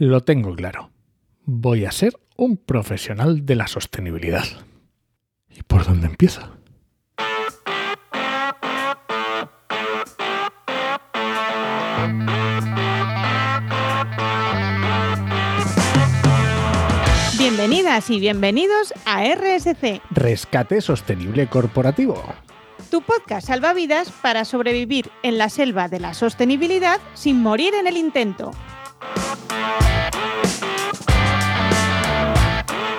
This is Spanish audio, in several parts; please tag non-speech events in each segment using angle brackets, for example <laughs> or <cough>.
Lo tengo claro. Voy a ser un profesional de la sostenibilidad. ¿Y por dónde empieza? Bienvenidas y bienvenidos a RSC, Rescate Sostenible Corporativo. tu podcast salvavidas para sobrevivir en la selva de la sostenibilidad sin morir en el intento.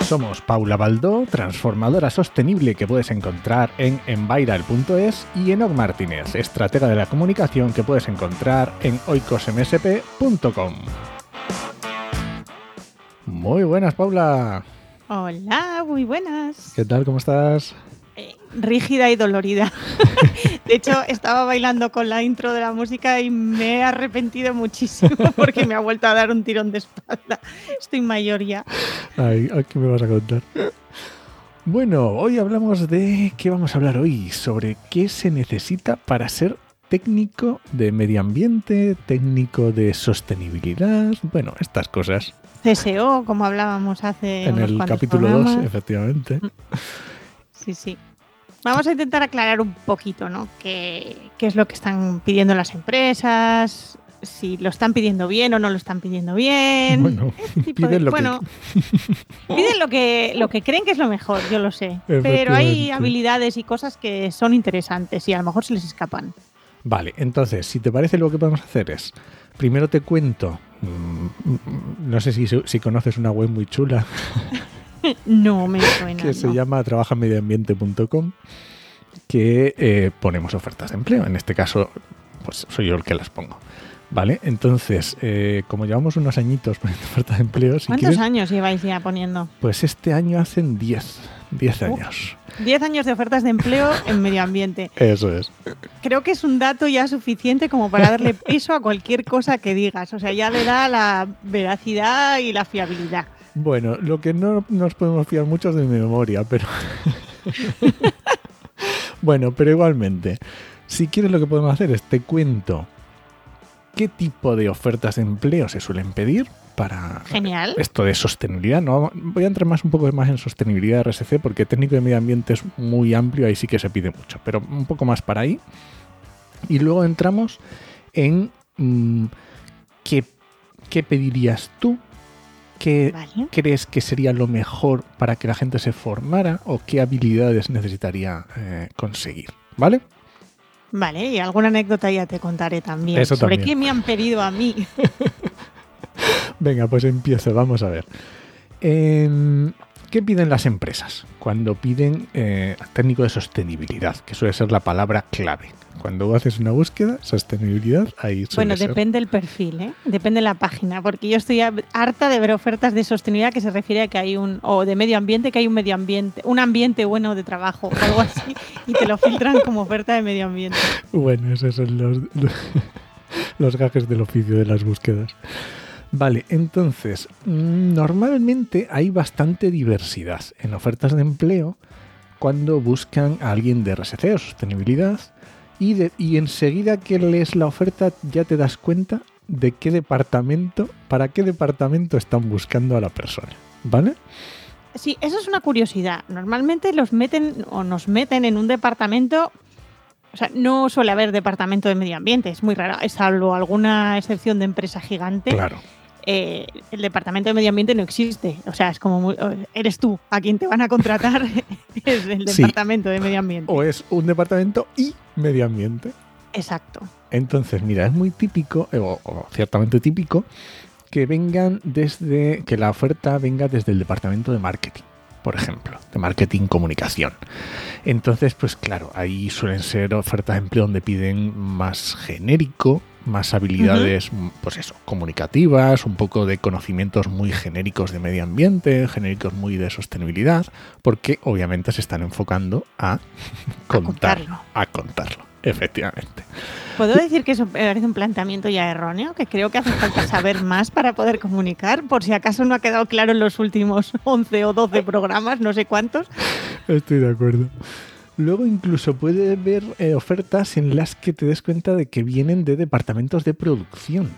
Somos Paula Baldó, transformadora sostenible que puedes encontrar en enviral.es y Enoc Martínez, estratega de la comunicación que puedes encontrar en oicosmsp.com. Muy buenas, Paula. Hola, muy buenas. ¿Qué tal? ¿Cómo estás? Eh, rígida y dolorida. <laughs> De hecho, estaba bailando con la intro de la música y me he arrepentido muchísimo <laughs> porque me ha vuelto a dar un tirón de espalda. Estoy mayor ya. Ay, ¿qué me vas a contar? Bueno, hoy hablamos de... ¿Qué vamos a hablar hoy? Sobre qué se necesita para ser técnico de medio ambiente, técnico de sostenibilidad, bueno, estas cosas. CSO, como hablábamos hace en unos el capítulo 2, programas. efectivamente. Sí, sí. Vamos a intentar aclarar un poquito, ¿no? ¿Qué, qué es lo que están pidiendo las empresas? Si lo están pidiendo bien o no lo están pidiendo bien. Bueno, de- piden lo que- <laughs> piden lo que, lo que creen que es lo mejor, yo lo sé. Pero hay habilidades y cosas que son interesantes y a lo mejor se les escapan. Vale, entonces, si te parece, lo que podemos hacer es, primero te cuento, mm, no sé si, si conoces una web muy chula <laughs> No me suena. que se no. llama trabajamedioambiente.com, que eh, ponemos ofertas de empleo. En este caso, pues soy yo el que las pongo. ¿Vale? Entonces, eh, como llevamos unos añitos poniendo <laughs> ofertas de empleo, si ¿Cuántos quieres, años lleváis ya poniendo? pues este año hacen 10, 10 Uf. años. 10 años de ofertas de empleo en medio ambiente. Eso es. Creo que es un dato ya suficiente como para darle <laughs> peso a cualquier cosa que digas. O sea, ya le da la veracidad y la fiabilidad. Bueno, lo que no nos podemos fiar mucho es de mi memoria, pero... <laughs> bueno, pero igualmente, si quieres lo que podemos hacer es te cuento qué tipo de ofertas de empleo se suelen pedir para Genial. esto de sostenibilidad. No, voy a entrar más un poco más en sostenibilidad de RSC porque técnico de medio ambiente es muy amplio, ahí sí que se pide mucho, pero un poco más para ahí. Y luego entramos en mm, qué, qué pedirías tú, qué Vale. crees que sería lo mejor para que la gente se formara o qué habilidades necesitaría eh, conseguir. ¿Vale? Vale, y alguna anécdota ya te contaré también. Eso sobre también. qué me han pedido a mí. <laughs> Venga, pues empiezo, vamos a ver. Em, ¿Qué piden las empresas cuando piden eh, técnico de sostenibilidad? Que suele ser la palabra clave. Cuando haces una búsqueda, sostenibilidad, ahí suele Bueno, ser. depende del perfil, ¿eh? Depende de la página, porque yo estoy ha- harta de ver ofertas de sostenibilidad que se refiere a que hay un, o de medio ambiente, que hay un medio ambiente, un ambiente bueno de trabajo o algo así, y te lo filtran como oferta de medio ambiente. Bueno, esos son los, <laughs> los gajes del oficio de las búsquedas. Vale, entonces, mm, normalmente hay bastante diversidad en ofertas de empleo cuando buscan a alguien de RSC o sostenibilidad y, de- y enseguida que lees la oferta ya te das cuenta de qué departamento, para qué departamento están buscando a la persona. ¿Vale? Sí, eso es una curiosidad. Normalmente los meten o nos meten en un departamento. O sea, no suele haber departamento de medio ambiente, es muy raro, salvo alguna excepción de empresa gigante. Claro. Eh, el departamento de medio ambiente no existe. O sea, es como muy- eres tú a quien te van a contratar, <laughs> es el Sí. departamento de medio ambiente. O es un departamento y medio ambiente. Exacto. Entonces, mira, es muy típico, eh, o, o ciertamente típico, que vengan desde, que la oferta venga desde el departamento de marketing, por ejemplo, de marketing comunicación. Entonces, pues claro, ahí suelen ser ofertas de empleo donde piden más genérico, más habilidades, pues eso, comunicativas, un poco de conocimientos muy genéricos de medio ambiente, genéricos muy de sostenibilidad, porque obviamente se están enfocando a <laughs> contar, contarlo. a contarlo, efectivamente. ¿Puedo decir que eso parece un planteamiento ya erróneo? Que creo que hace falta saber más para poder comunicar, por si acaso no ha quedado claro en los últimos <laughs> 11 o 12 programas, no sé cuántos. Estoy de acuerdo. Luego incluso puede haber eh, ofertas en las que te des cuenta de que vienen de departamentos de producción.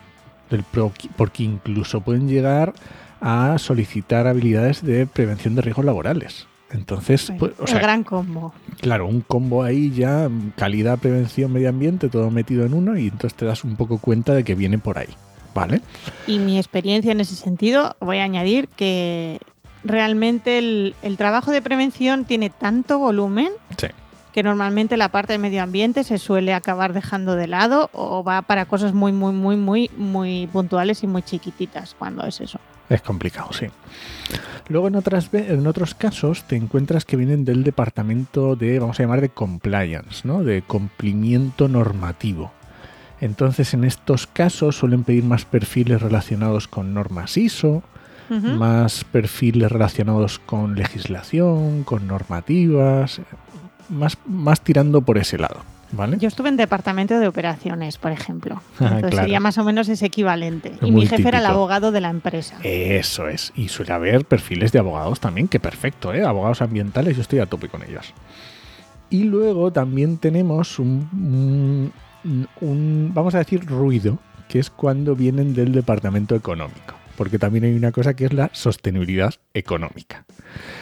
del pro- porque incluso pueden llegar a solicitar habilidades de prevención de riesgos laborales. Entonces, pues, o el sea, gran combo. claro, un combo ahí ya, calidad, prevención, medio ambiente, todo metido en uno y entonces te das un poco cuenta de que viene por ahí, ¿vale? Y mi experiencia en ese sentido, voy a añadir que realmente el, el trabajo de prevención tiene tanto volumen Sí. que normalmente la parte de medio ambiente se suele acabar dejando de lado o va para cosas muy, muy, muy, muy, muy puntuales y muy chiquititas cuando es eso. Es complicado, sí. Luego en, otras, en otros casos te encuentras que vienen del departamento de, vamos a llamar, de compliance, ¿no? De cumplimiento normativo. Entonces en estos casos suelen pedir más perfiles relacionados con normas ISO, Más perfiles relacionados con legislación, con normativas, más, más tirando por ese lado, ¿vale? Yo estuve en departamento de operaciones, por ejemplo. <laughs> Ah, Entonces claro. sería más o menos ese equivalente. Y mi jefe era el abogado de la empresa. Eso es. Y suele haber perfiles de abogados también, que perfecto, ¿eh? Abogados ambientales, yo estoy a tope con ellos. Y luego también tenemos un, un- un, vamos a decir, ruido, que es cuando vienen del departamento económico. Porque también hay una cosa que es la sostenibilidad económica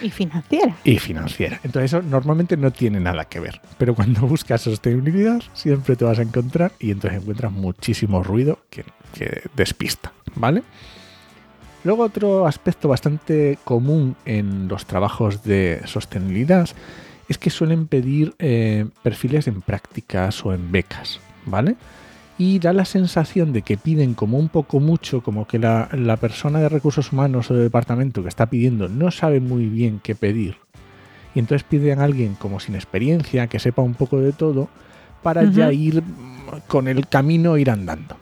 Y financiera. y financiera. Entonces eso normalmente no tiene nada que ver. Pero cuando <laughs> buscas sostenibilidad siempre te vas a encontrar y entonces encuentras muchísimo ruido que, que despista. ¿Vale? Luego otro aspecto bastante común en los trabajos de sostenibilidad es que suelen pedir eh, perfiles en prácticas o en becas. ¿Vale? Y da la sensación de que piden como un poco mucho, como que la, la persona de recursos humanos o de departamento que está pidiendo no sabe muy bien qué pedir. Y entonces piden a alguien como sin experiencia, que sepa un poco de todo, para ya ir con el camino ir andando.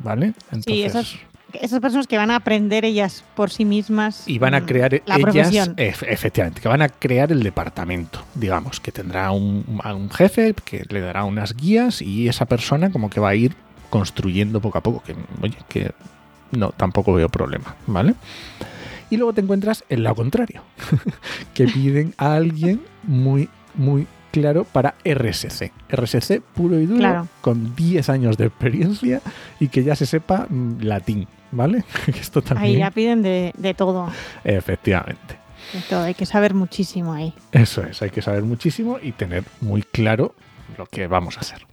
¿Vale? Sí, esas- Esas personas que van a aprender ellas por sí mismas. y van a mm, crear la ellas, profesión. ef- efectivamente, que van a crear el departamento, digamos, que tendrá un, a un jefe que le dará unas guías y esa persona como que va a ir construyendo poco a poco, que oye, que no, tampoco veo problema, ¿vale? Y luego te encuentras el lado contrario, <laughs> que piden a alguien muy, muy claro para RSC. RSC puro y duro, Claro. con 10 años de experiencia y que ya se sepa mm, latín, ¿vale? <laughs> Esto Ahí también, ya piden de, de todo. efectivamente. De todo. Hay que saber muchísimo ahí. Eso es, hay que saber muchísimo y tener muy claro lo que vamos a hacer.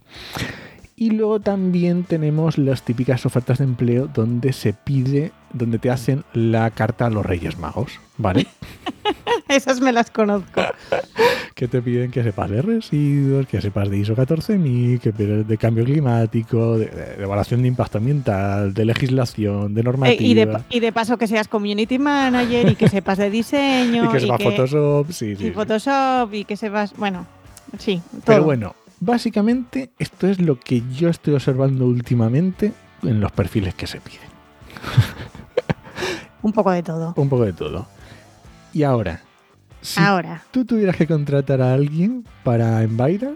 Y luego también tenemos las típicas ofertas de empleo donde se pide, donde te hacen la carta a los Reyes Magos, ¿vale? <laughs> <laughs> Esas me las conozco. <laughs> que te piden que sepas de residuos, que sepas de ISO 14000, que de de cambio climático, de, evaluación de impacto ambiental, de legislación, de Eh, normativa. y, de, y de paso que seas community manager y que sepas de <laughs> diseño. y que sepas Photoshop, sí, sí. y. Photoshop y que sepas. Bueno, sí. Todo. Pero bueno, básicamente esto es lo que yo estoy observando últimamente en los perfiles que se piden. Un poco de todo. Un poco de todo. Y ahora, si Ahora, tú tuvieras que contratar a alguien para Envaira,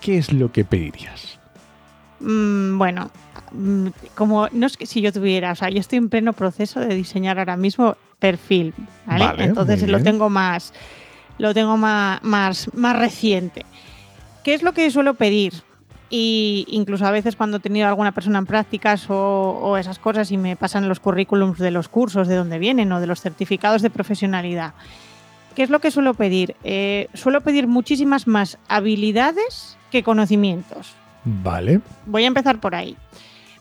¿qué es lo que pedirías? mm, bueno, mm, como no es que si yo tuviera, o sea, yo estoy en pleno proceso de diseñar ahora mismo perfil, ¿vale? Vale, Entonces lo tengo más, lo tengo más, más, más reciente. ¿Qué es lo que suelo pedir? Y incluso a veces cuando he tenido alguna persona en prácticas o, o esas cosas y me pasan los currículums de los cursos de donde vienen o de los certificados de profesionalidad. ¿Qué es lo que suelo pedir? Eh, suelo pedir muchísimas más habilidades que conocimientos. Vale, Voy a empezar por ahí.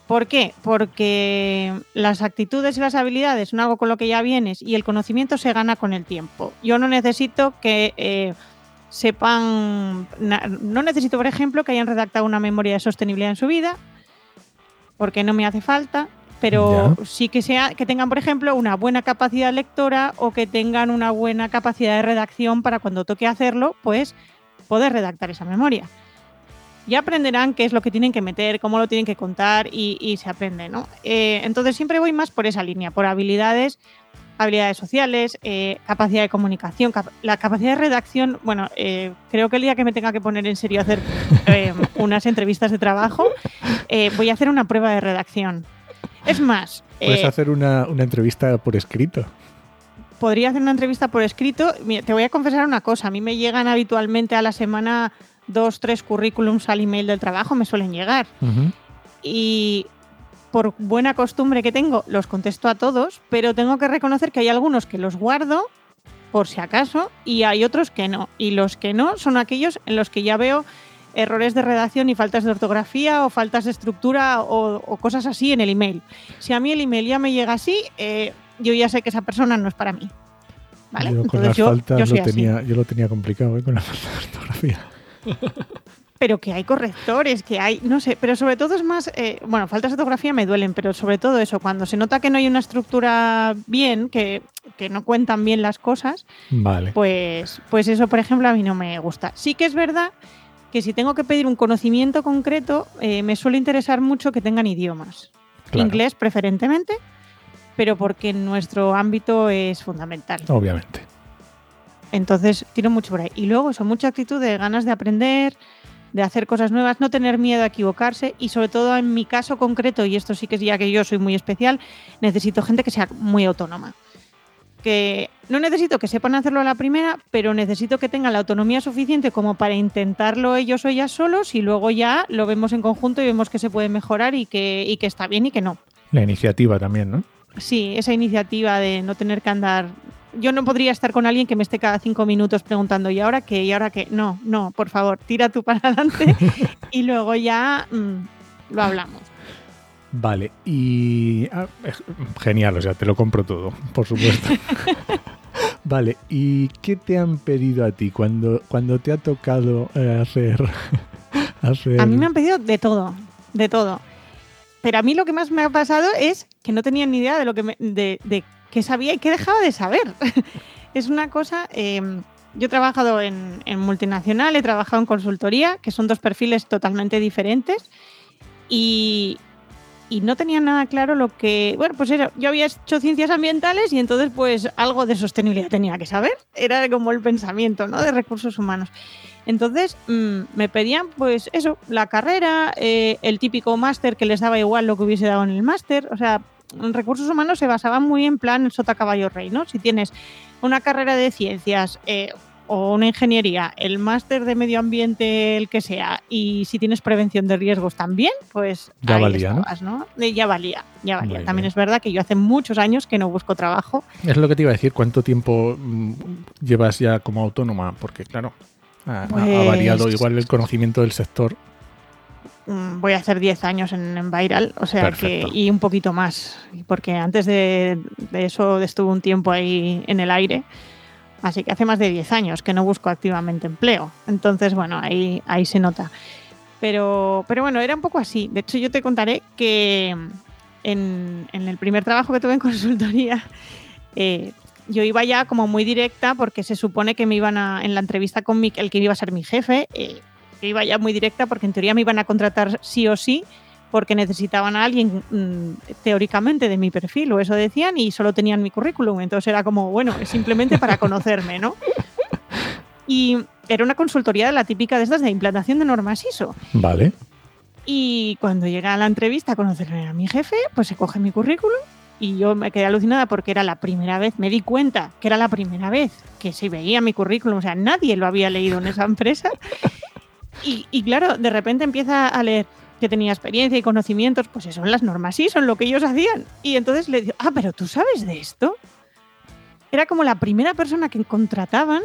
¿Por qué? Porque las actitudes y las habilidades son algo con lo que ya vienes y el conocimiento se gana con el tiempo. Yo no necesito que eh, sepan, no necesito, por ejemplo, que hayan redactado una memoria de sostenibilidad en su vida, porque no me hace falta, pero sí que sea que tengan, por ejemplo, una buena capacidad lectora o que tengan una buena capacidad de redacción para cuando toque hacerlo, pues poder redactar esa memoria ya aprenderán qué es lo que tienen que meter, cómo lo tienen que contar y, y se aprende, ¿no? Eh, entonces siempre voy más por esa línea, por habilidades, habilidades sociales, eh, capacidad de comunicación, cap- la capacidad de redacción. Bueno, eh, creo que el día que me tenga que poner en serio a hacer eh, unas entrevistas de trabajo, voy a hacer una prueba de redacción. Es más, puedes hacer una, una entrevista por escrito. podría hacer una entrevista por escrito. Mira, te voy a confesar una cosa. A mí me llegan habitualmente a la semana dos, tres currículums al email del trabajo, me suelen llegar. Y por buena costumbre que tengo, los contesto a todos, pero tengo que reconocer que hay algunos que los guardo por si acaso y hay otros que no. Y los que no son aquellos en los que ya veo errores de redacción y faltas de ortografía o faltas de estructura o, cosas así en el email. Si a mí el email ya me llega así, eh, yo ya sé que esa persona no es para mí. ¿Vale? Yo con las faltas lo, tenía, yo lo tenía complicado ¿eh? con la falta de ortografía. <laughs> pero que hay correctores, que hay, no sé, pero sobre todo es más, eh, bueno, faltas de ortografía me duelen, pero sobre todo eso, cuando se nota que no hay una estructura bien, que, no cuentan bien las cosas, vale. pues, pues eso, por ejemplo, a mí no me gusta. Sí que es verdad que si tengo que pedir un conocimiento concreto, eh, me suele interesar mucho que tengan idiomas. Inglés preferentemente, pero porque en nuestro ámbito es fundamental. Obviamente. Entonces, tiro mucho por ahí. Y luego, eso, mucha actitud de ganas de aprender, de hacer cosas nuevas, no tener miedo a equivocarse y sobre todo en mi caso concreto, y esto sí que es ya que yo soy muy especial, necesito gente que sea muy autónoma. Que no necesito que sepan hacerlo a la primera, pero necesito que tengan la autonomía suficiente como para intentarlo ellos o ellas solos y luego ya lo vemos en conjunto y vemos que se puede mejorar y que, y que está bien y que no. La iniciativa también, ¿no? Sí, esa iniciativa de no tener que andar yo no podría estar con alguien que me esté cada cinco minutos preguntando, ¿y ahora qué? ¿Y ahora qué? No, no, por favor, tira tú para adelante <laughs> y luego ya mm, lo hablamos. Vale, y ah, genial, o sea, te lo compro todo, por supuesto. <laughs> vale, ¿y qué te han pedido a ti cuando, cuando te ha tocado eh, <laughs> hacer, A mí me han pedido de todo, de todo. Pero a mí lo que más me ha pasado es que no tenía ni idea de lo que me, de, de que sabía y que dejaba de saber. <laughs> es una cosa... Em, yo he trabajado en, multinacional, he trabajado en consultoría, que son dos perfiles totalmente diferentes. Y, no tenía nada claro lo que. Bueno, pues era, yo había hecho ciencias ambientales y entonces, pues algo de sostenibilidad tenía que saber. Era como el pensamiento, ¿no? De recursos humanos. Entonces mm, me pedían, pues eso, la carrera, eh, el típico máster que les daba igual lo que hubiese dado en el máster. O sea, en recursos humanos se basaban muy en plan sota caballo rey, ¿no? Si tienes una carrera de ciencias eh, o una ingeniería, el máster de medio ambiente, el que sea, y si tienes prevención de riesgos también, pues ya valía, ¿no? Ya valía, ya valía. también es verdad que yo hace muchos años que no busco trabajo. Es lo que te iba a decir, ¿cuánto tiempo mm, llevas ya como autónoma? Porque claro, ha variado pues igual el conocimiento del sector. Mm, voy a hacer 10 años en, en Viral, o sea que, y un poquito más, porque antes de, eso estuve un tiempo ahí en el aire, así que hace más de 10 años que no busco activamente empleo, entonces bueno, ahí, ahí se nota. Pero, pero bueno, era un poco así, de hecho yo te contaré que en, el primer trabajo que tuve en <laughs> consultoría, eh, yo iba ya como muy directa porque se supone que me iban a, en la entrevista con mi, el que iba a ser mi jefe, eh, iba ya muy directa porque en teoría me iban a contratar sí o sí porque necesitaban a alguien mm, teóricamente de mi perfil o eso decían y solo tenían mi currículum. Entonces era como, bueno, es simplemente para <laughs> conocerme, ¿no? Y era una consultoría de la típica de estas de implantación de normas ISO. Vale. Y cuando llega a la entrevista a conocerme a mi jefe, pues se coge mi currículum y yo me quedé alucinada porque era la primera vez, me di cuenta que era la primera vez que se veía mi currículum, o sea, nadie lo había leído en esa empresa. <laughs> Y, claro, de repente empieza a leer que tenía experiencia y conocimientos, pues eso son las normas, sí, son lo que ellos hacían. Y entonces le digo, ah, pero tú sabes de esto. Era como la primera persona que contrataban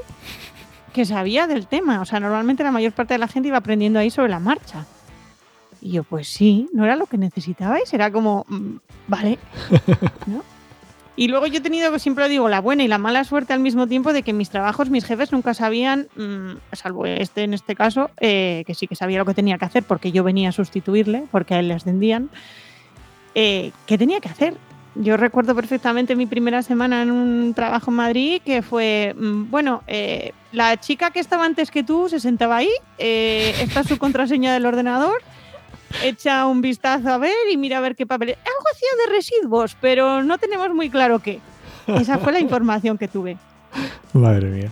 que sabía del tema. O sea, normalmente la mayor parte de la gente iba aprendiendo ahí sobre la marcha. Y yo, pues sí, no era lo que necesitabais, era como, mm, vale. <laughs> ¿no? Y luego yo he tenido, siempre digo, la buena y la mala suerte al mismo tiempo de que mis trabajos, mis jefes nunca sabían, mm, salvo este en este caso, eh, que sí que sabía lo que tenía que hacer porque yo venía a sustituirle, porque a él le ascendían, eh, ¿qué tenía que hacer? Yo recuerdo perfectamente mi primera semana en un trabajo en Madrid que fue, mm, bueno, eh, la chica que estaba antes que tú se sentaba ahí, esta es su contraseña del ordenador, echa un vistazo a ver y mira a ver qué papel. Algo hacía de residuos, pero no tenemos muy claro qué. Esa fue la <laughs> información que tuve. Madre mía.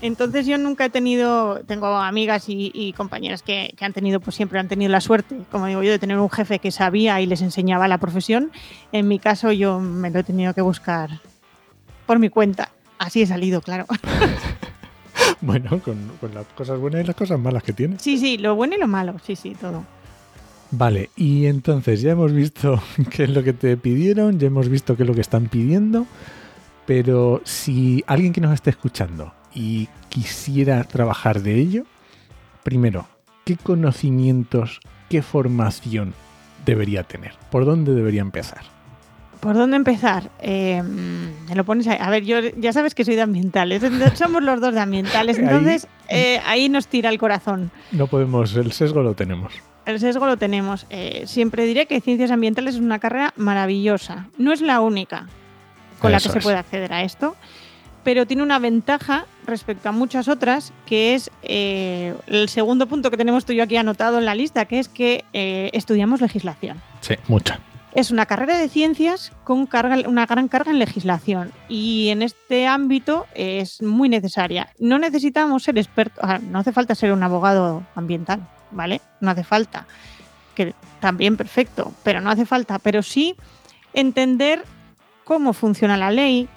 Entonces yo nunca he tenido, tengo amigas y, compañeras que, han tenido, pues siempre han tenido la suerte, como digo yo, de tener un jefe que sabía y les enseñaba la profesión. En mi caso yo me lo he tenido que buscar por mi cuenta. Así he salido, claro. <laughs> bueno, con, con las cosas buenas y las cosas malas que tiene. Sí, sí, lo bueno y lo malo, sí, sí, todo. Vale, y entonces ya hemos visto <laughs> qué es lo que te pidieron, ya hemos visto qué es lo que están pidiendo, pero si alguien que nos esté escuchando y quisiera trabajar de ello, primero, ¿qué conocimientos, qué formación debería tener? ¿Por dónde debería empezar? ¿Por dónde empezar? Eh, lo pones ahí. A ver, yo ya sabes que soy de ambientales. <laughs> Somos los dos de ambientales. Entonces, eh, ahí nos tira el corazón. No podemos, el sesgo lo tenemos. El sesgo lo tenemos. Eh, siempre diré que ciencias ambientales es una carrera maravillosa. No es la única con la que se puede acceder a esto, pero tiene una ventaja respecto a muchas otras, que es el segundo punto que tenemos tú y yo aquí anotado en la lista, que es que estudiamos legislación. Sí, mucha. Es una carrera de ciencias con carga, una gran carga en legislación y en este ámbito es muy necesaria. No necesitamos ser expertos, no hace falta ser un abogado ambiental, ¿vale? No hace falta, que también perfecto, pero no hace falta, pero sí entender cómo funciona la ley,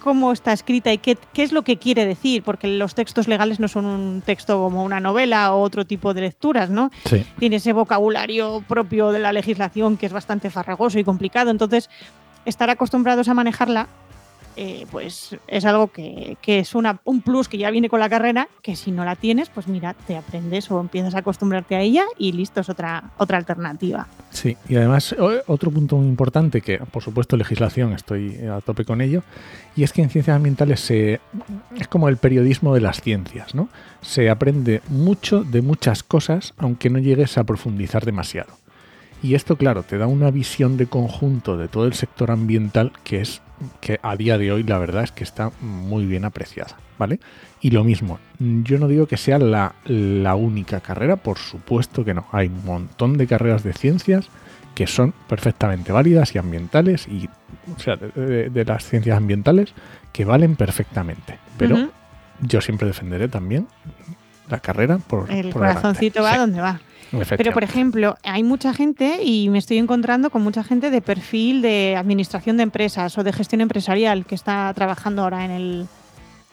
cómo está escrita y qué, qué, es lo que quiere decir, porque los textos legales no son un texto como una novela o otro tipo de lecturas, ¿no? Sí. Tiene ese vocabulario propio de la legislación que es bastante farragoso y complicado, entonces estar acostumbrados a manejarla eh, pues es algo que, es una, un plus que ya viene con la carrera, que si no la tienes, pues mira, te aprendes o empiezas a acostumbrarte a ella y listo, es otra, otra alternativa. Sí, y además otro punto muy importante, que por supuesto legislación, estoy a tope con ello, y es que en ciencias ambientales se, es como el periodismo de las ciencias, ¿no? Se aprende mucho de muchas cosas, aunque no llegues a profundizar demasiado. Y esto, claro, te da una visión de conjunto de todo el sector ambiental que es que a día de hoy la verdad es que está muy bien apreciada, ¿vale? Y lo mismo, yo no digo que sea la, única carrera, por supuesto que no, hay un montón de carreras de ciencias que son perfectamente válidas y ambientales, y, o sea, de, las ciencias ambientales que valen perfectamente, pero yo siempre defenderé también la carrera por... El corazoncito va donde va. Pero, por ejemplo, hay mucha gente y me estoy encontrando con mucha gente de perfil de administración de empresas o de gestión empresarial que está trabajando ahora en, el,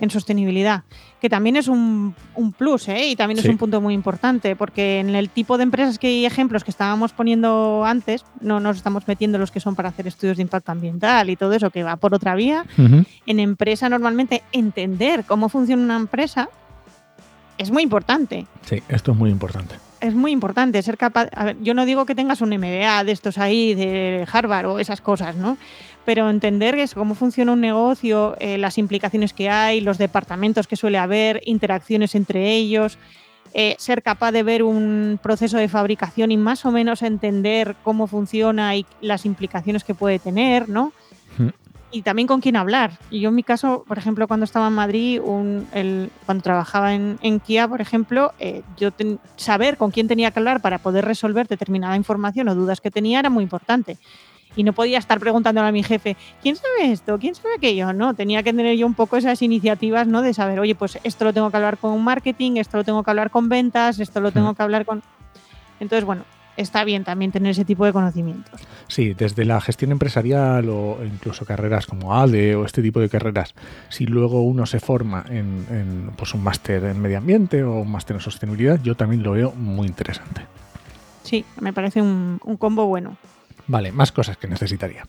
en sostenibilidad, que también es un, plus ¿eh? y también es un punto muy importante, porque en el tipo de empresas que hay ejemplos que estábamos poniendo antes, no nos estamos metiendo los que son para hacer estudios de impacto ambiental y todo eso que va por otra vía. En empresa normalmente entender cómo funciona una empresa es muy importante. Sí, esto es muy importante es muy importante ser capaz. yo no digo que tengas un MBA de estos ahí, de Harvard o esas cosas, ¿no? Pero entender es cómo funciona un negocio, eh, las implicaciones que hay, los departamentos que suele haber, interacciones entre ellos, eh, ser capaz de ver un proceso de fabricación y más o menos entender cómo funciona y las implicaciones que puede tener, ¿no? Y también con quién hablar. Y yo en mi caso, por ejemplo, cuando estaba en Madrid, un, el, cuando trabajaba en, en, Kia, por ejemplo, eh, yo saber con quién tenía que hablar para poder resolver determinada información o dudas que tenía era muy importante. Y no podía estar preguntándole a mi jefe, ¿quién sabe esto? ¿Quién sabe aquello? No, tenía que tener yo un poco esas iniciativas, ¿no? De saber, oye, pues esto lo tengo que hablar con marketing, esto lo tengo que hablar con ventas, esto lo tengo que hablar con... Entonces, bueno, está bien también tener ese tipo de conocimientos. Sí, desde la gestión empresarial o incluso carreras como ADE o este tipo de carreras, si luego uno se forma en, pues un máster en medio ambiente o un máster en sostenibilidad, yo también lo veo muy interesante. Sí, me parece un, combo bueno. Vale, más cosas que necesitaría.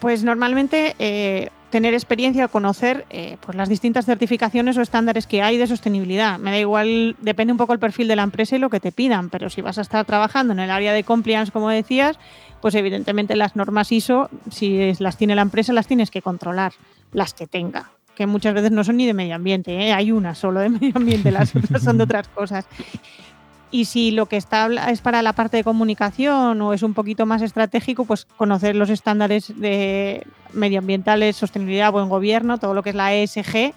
Pues normalmente eh, tener experiencia o conocer eh, pues las distintas certificaciones o estándares que hay de sostenibilidad. Me da igual, depende un poco el perfil de la empresa y lo que te pidan, pero si vas a estar trabajando en el área de compliance, como decías, pues evidentemente las normas ISO, si las tiene la empresa, las tienes que controlar, las que tenga que muchas veces no son ni de medio ambiente, ¿eh? hay una solo de <laughs> medio ambiente, las otras son de otras cosas. Y si lo que está es para la parte de comunicación o es un poquito más estratégico, pues conocer los estándares de medioambientales, sostenibilidad, buen gobierno, todo lo que es la ESG,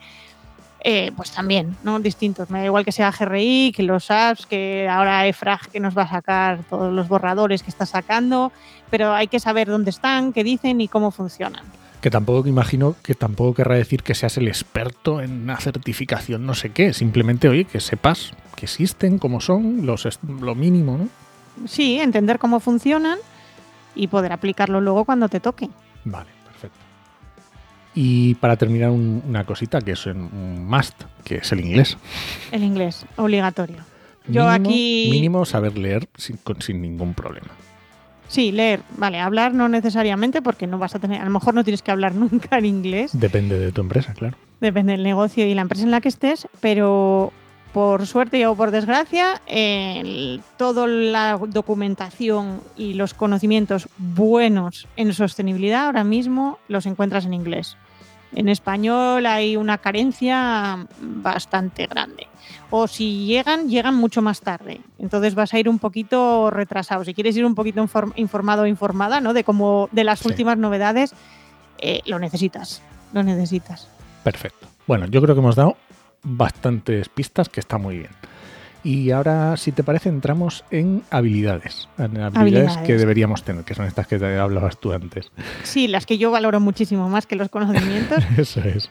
eh, pues también, ¿no? Distintos. Me da igual que sea GRI, que los apps, que ahora EFRAG que nos va a sacar todos los borradores que está sacando, pero hay que saber dónde están, qué dicen y cómo funcionan que tampoco imagino que tampoco querrá decir que seas el experto en una certificación no sé qué, simplemente oye que sepas que existen, cómo son, los lo mínimo, ¿no? Sí, entender cómo funcionan y poder aplicarlo luego cuando te toque. Vale, perfecto. Y para terminar una cosita que es un must, que es el inglés. El inglés, obligatorio. Yo Mínimo- aquí- Mínimo saber leer sin, sin ningún problema. Sí, leer, vale, hablar no necesariamente porque no vas a tener, a lo mejor no tienes que hablar <laughs> nunca en inglés, Depende de tu empresa, claro. depende del negocio y la empresa en la que estés, pero por suerte o por desgracia, toda la documentación y los conocimientos buenos en sostenibilidad ahora mismo los encuentras en inglés. En español hay una carencia bastante grande. O si llegan, llegan mucho más tarde. Entonces vas a ir un poquito retrasado. Si quieres ir un poquito inform- informado o informada, ¿no? De cómo, de las Sí. últimas novedades, eh, lo necesitas. Lo necesitas. Perfecto. Bueno, yo creo que hemos dado bastantes pistas, que está muy bien. Y ahora, si te parece, entramos en habilidades. En habilidades, Habilidades. que deberíamos tener, que son estas que te hablabas tú antes. Sí, las que yo valoro muchísimo más que los conocimientos. <laughs> Eso es.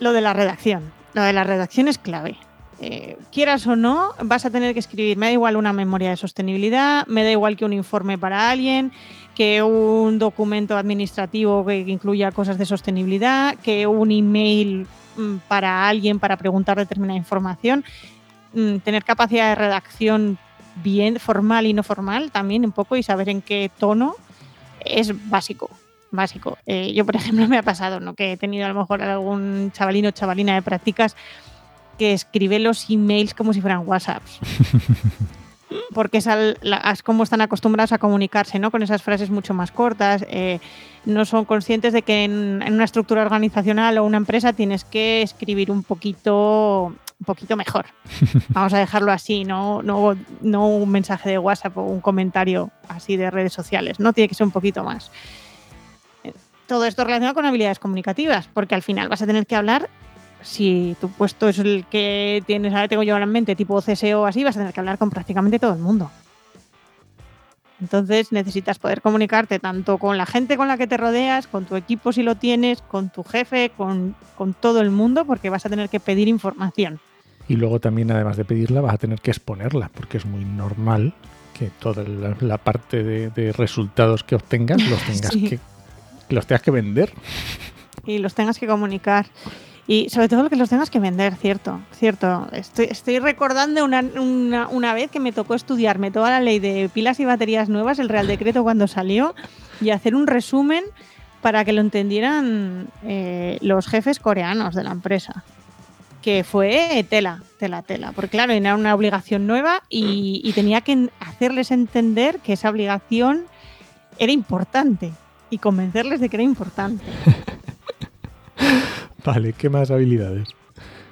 lo de la redacción. Lo de la redacción es clave. Eh, quieras o no, vas a tener que escribir. Me da igual una memoria de sostenibilidad, me da igual que un informe para alguien, que un documento administrativo que incluya cosas de sostenibilidad, que un email para alguien para preguntar determinada información. Mm, Tener capacidad de redacción bien formal y no formal también un poco y saber en qué tono es básico básico. Eh, yo, por ejemplo, me ha pasado, ¿no? Que he tenido a lo mejor algún chavalino o chavalina de prácticas que escribe los emails como si fueran WhatsApps. <laughs> Porque es, al- la- es como están acostumbrados a comunicarse, ¿no? Con esas frases mucho más cortas. eh, no son conscientes de que en, en una estructura organizacional o una empresa tienes que escribir un poquito un poquito mejor. <laughs> Vamos a dejarlo así, no, no, no un mensaje de WhatsApp o un comentario así de redes sociales. No tiene que ser un poquito más todo esto relacionado con habilidades comunicativas, porque al final vas a tener que hablar, si tu puesto es el que tienes, ahora tengo yo en mente, tipo CSO o así, vas a tener que hablar con prácticamente todo el mundo. Entonces necesitas poder comunicarte tanto con la gente con la que te rodeas, con tu equipo si lo tienes, con tu jefe, con, con todo el mundo, porque vas a tener que pedir información. Y luego también, además de pedirla, vas a tener que exponerla, porque es muy normal que toda la, la parte de, de resultados que obtengas los <laughs> tengas Sí. que los tengas que vender. y los tengas que comunicar. Y sobre todo que los tengas que vender, cierto, cierto. Estoy, estoy recordando una, una, una vez que me tocó estudiarme toda la ley de pilas y baterías nuevas, el Real Decreto cuando salió, y hacer un resumen para que lo entendieran eh, los jefes coreanos de la empresa. Que fue tela, tela, tela. Porque claro, era una obligación nueva y, y tenía que hacerles entender que esa obligación era importante y convencerles de que era importante. <laughs> Vale, ¿qué más habilidades?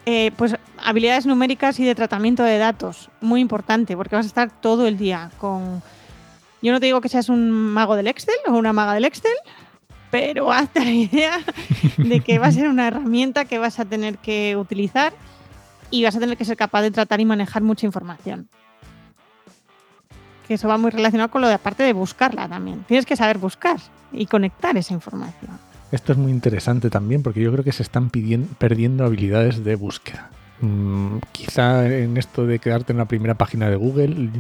Eh, pues habilidades numéricas y de tratamiento de datos, muy importante, porque vas a estar todo el día con... Yo no te digo que seas un mago del Excel o una maga del Excel, pero <laughs> hazte la idea de que va a ser una herramienta que vas a tener que utilizar y vas a tener que ser capaz de tratar y manejar mucha información. Que eso va muy relacionado con lo de aparte de buscarla también. Tienes que saber buscar y conectar esa información. Esto es muy interesante también porque yo creo que se están perdiendo habilidades de búsqueda. Mm, quizá en esto de quedarte en la primera página de Google,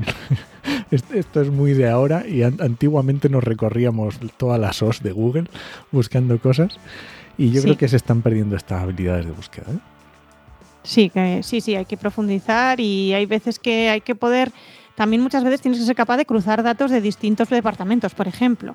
<laughs> est- esto es muy de ahora y an- antiguamente nos recorríamos todas las OS de Google buscando cosas y yo Sí. creo que se están perdiendo estas habilidades de búsqueda. ¿eh? Sí, que, sí, sí, hay que profundizar y hay veces que hay que poder, también muchas veces tienes que ser capaz de cruzar datos de distintos departamentos, por ejemplo,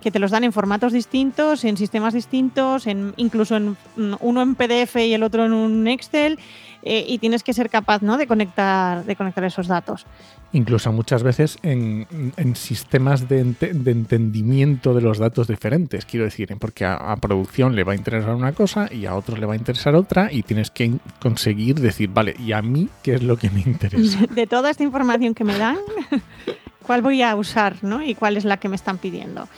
que te los dan en formatos distintos, en sistemas distintos, en, incluso en mm, uno en PDF y el otro en un Excel, eh, y tienes que ser capaz ¿no? de, conectar, de conectar esos datos. Incluso muchas veces en, en sistemas de, ente- de entendimiento de los datos diferentes, quiero decir, porque a, a producción le va a interesar una cosa y a otros le va a interesar otra y tienes que conseguir decir, vale, ¿y a mí qué es lo que me interesa? <laughs> De toda esta información que me dan, <laughs> ¿cuál voy a usar ¿no? y cuál es la que me están pidiendo?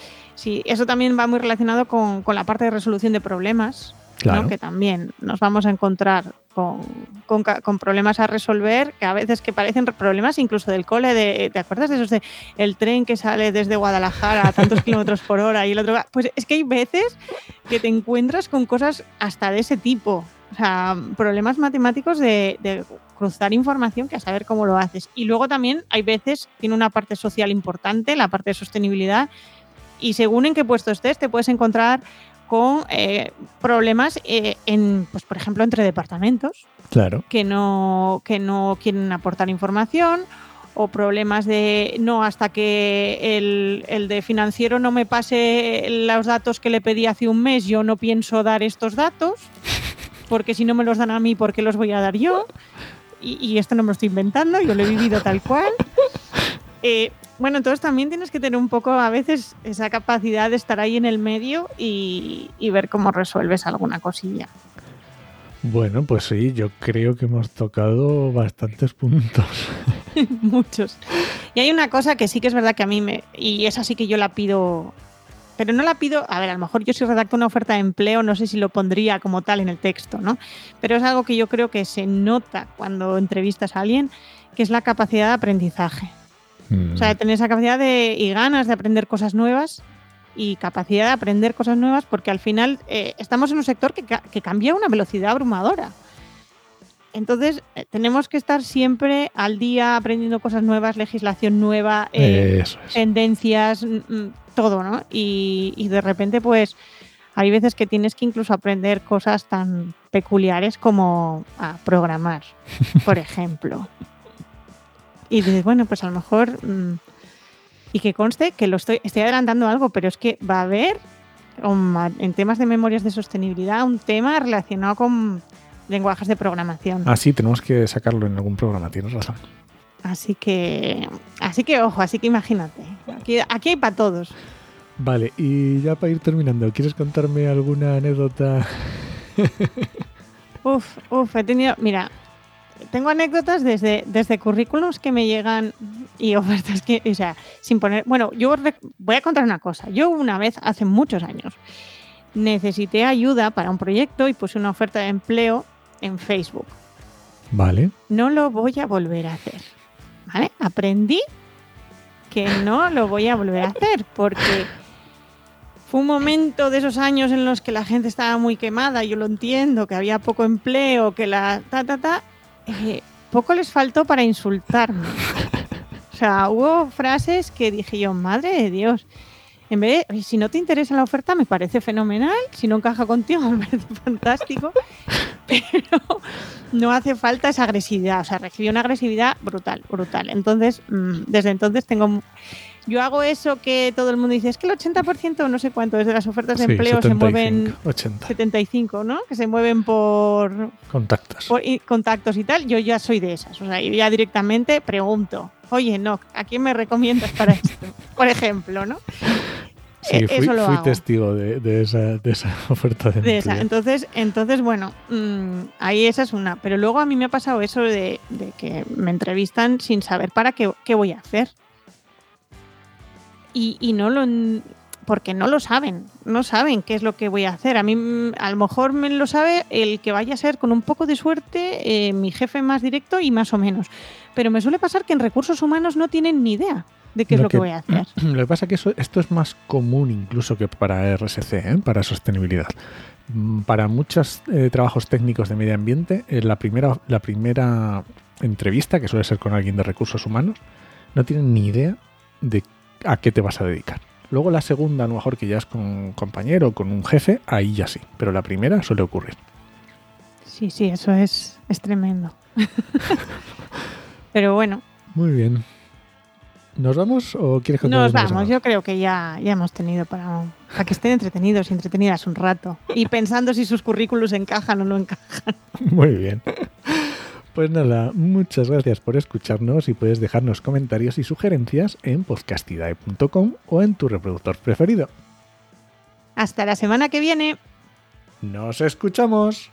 Sí, eso también va muy relacionado con, con la parte de resolución de problemas, ¿no? Claro. que también nos vamos a encontrar con, con con problemas a resolver, que a veces que parecen re- problemas incluso del cole, de, ¿te acuerdas de esos de el tren que sale desde Guadalajara a tantos <laughs> kilómetros por hora y el otro? Pues es que hay veces que te encuentras con cosas hasta de ese tipo. O sea, problemas matemáticos de, de cruzar información que a saber cómo lo haces. Y luego también hay veces, tiene una parte social importante, la parte de sostenibilidad, y según en qué puesto estés, te puedes encontrar con eh, problemas, eh, en, pues, por ejemplo, entre departamentos Claro. que no, que no quieren aportar información o problemas de no hasta que el, el de financiero no me pase los datos que le pedí hace un mes, yo no pienso dar estos datos, porque si no me los dan a mí, ¿por qué los voy a dar yo? Y, y esto no me lo estoy inventando, yo lo he vivido tal cual. Eh, bueno, entonces también tienes que tener un poco a veces esa capacidad de estar ahí en el medio y, y ver cómo resuelves alguna cosilla. Bueno, pues sí, yo creo que hemos tocado bastantes puntos. <laughs> Muchos. Y hay una cosa que sí que es verdad que a mí me. Y esa sí que yo la pido. Pero no la pido. A ver, a lo mejor yo si redacto una oferta de empleo, no sé si lo pondría como tal en el texto, ¿no? Pero es algo que yo creo que se nota cuando entrevistas a alguien, que es la capacidad de aprendizaje. Mm, O sea, de tener esa capacidad de, y ganas de aprender cosas nuevas y capacidad de aprender cosas nuevas, porque al final eh, estamos en un sector que, que cambia a una velocidad abrumadora. Entonces, eh, tenemos que estar siempre al día aprendiendo cosas nuevas, legislación nueva, eh, Eso es. tendencias, mm, mm, todo, ¿no? Y, y de repente, pues, hay veces que tienes que incluso aprender cosas tan peculiares como a programar, por <laughs> ejemplo. Y dices, bueno, pues a lo mejor. mm, y que conste que lo estoy, estoy adelantando algo, pero es que va a haber en temas de memorias de sostenibilidad un tema relacionado con lenguajes de programación. Ah, sí, tenemos que sacarlo en algún programa, tienes razón. Así que, así que ojo, así que imagínate. Aquí, aquí hay para todos. Vale, y ya para ir terminando, ¿quieres contarme alguna anécdota? Uf, uf, he tenido, mira, tengo anécdotas desde, desde currículums que me llegan y ofertas que, o sea, sin poner, bueno, yo voy a contar una cosa. Yo una vez, hace muchos años, necesité ayuda para un proyecto y puse una oferta de empleo en Facebook. Vale. No lo voy a volver a hacer. ¿Vale? Aprendí que no lo voy a volver a hacer porque fue un momento de esos años en los que la gente estaba muy quemada, yo lo entiendo, que había poco empleo, que la ta ta ta, eh, poco les faltó para insultarme. O sea, hubo frases que dije yo, madre de Dios. En vez de, "Oye, si no te interesa la oferta, me parece fenomenal. Si no encaja contigo, <laughs> me parece fantástico. Pero no hace falta esa agresividad. O sea, recibí una agresividad brutal, brutal. Entonces, mm, desde entonces tengo. Yo hago eso que todo el mundo dice: es que el 80% o no sé cuánto desde las ofertas de Sí, empleo se 75, mueven. 80. 75, ¿no? Que se mueven por, Contactos. por contactos y tal, yo ya soy de esas. O sea, yo ya directamente pregunto, oye, no, ¿a quién me recomiendas para esto? <laughs> Por ejemplo, ¿no? Sí, Eh, fui, eso lo fui hago. testigo de, de esa, de esa <laughs> oferta de, De esa. empleo. Entonces, entonces bueno, mm, ahí esa es una. Pero luego a mí me ha pasado eso de, de que me entrevistan sin saber para qué, qué voy a hacer. Y, y no lo. Porque no lo saben, no saben qué es lo que voy a hacer. A mí, mm, a lo mejor me lo sabe el que vaya a ser con un poco de suerte eh, mi jefe más directo y más o menos. Pero me suele pasar que en recursos humanos no tienen ni idea de qué es Lo que- voy a hacer. <clears throat> Lo que pasa es que eso- esto es más común incluso que para RSC, ¿eh? para sostenibilidad. Mm, Para muchos eh, trabajos técnicos de medio ambiente, eh, la, primera, la primera entrevista, que suele ser con alguien de recursos humanos, no tienen ni idea de a qué te vas a dedicar. Luego la segunda, a lo mejor que ya es con un compañero o con un jefe, ahí ya sí. Pero la primera suele ocurrir. Sí, sí, eso es, es tremendo. <laughs> Pero bueno, Muy bien. ¿Nos vamos o quieres contar Nos vamos, más? yo creo que ya, ya hemos tenido para, para que estén entretenidos y entretenidas un rato. Y pensando si sus currículos encajan o no encajan. Muy bien. <laughs> Pues nada, muchas gracias por escucharnos y puedes dejarnos comentarios y sugerencias en podcastidae.com o en tu reproductor preferido. Hasta la semana que viene. ¡Nos escuchamos!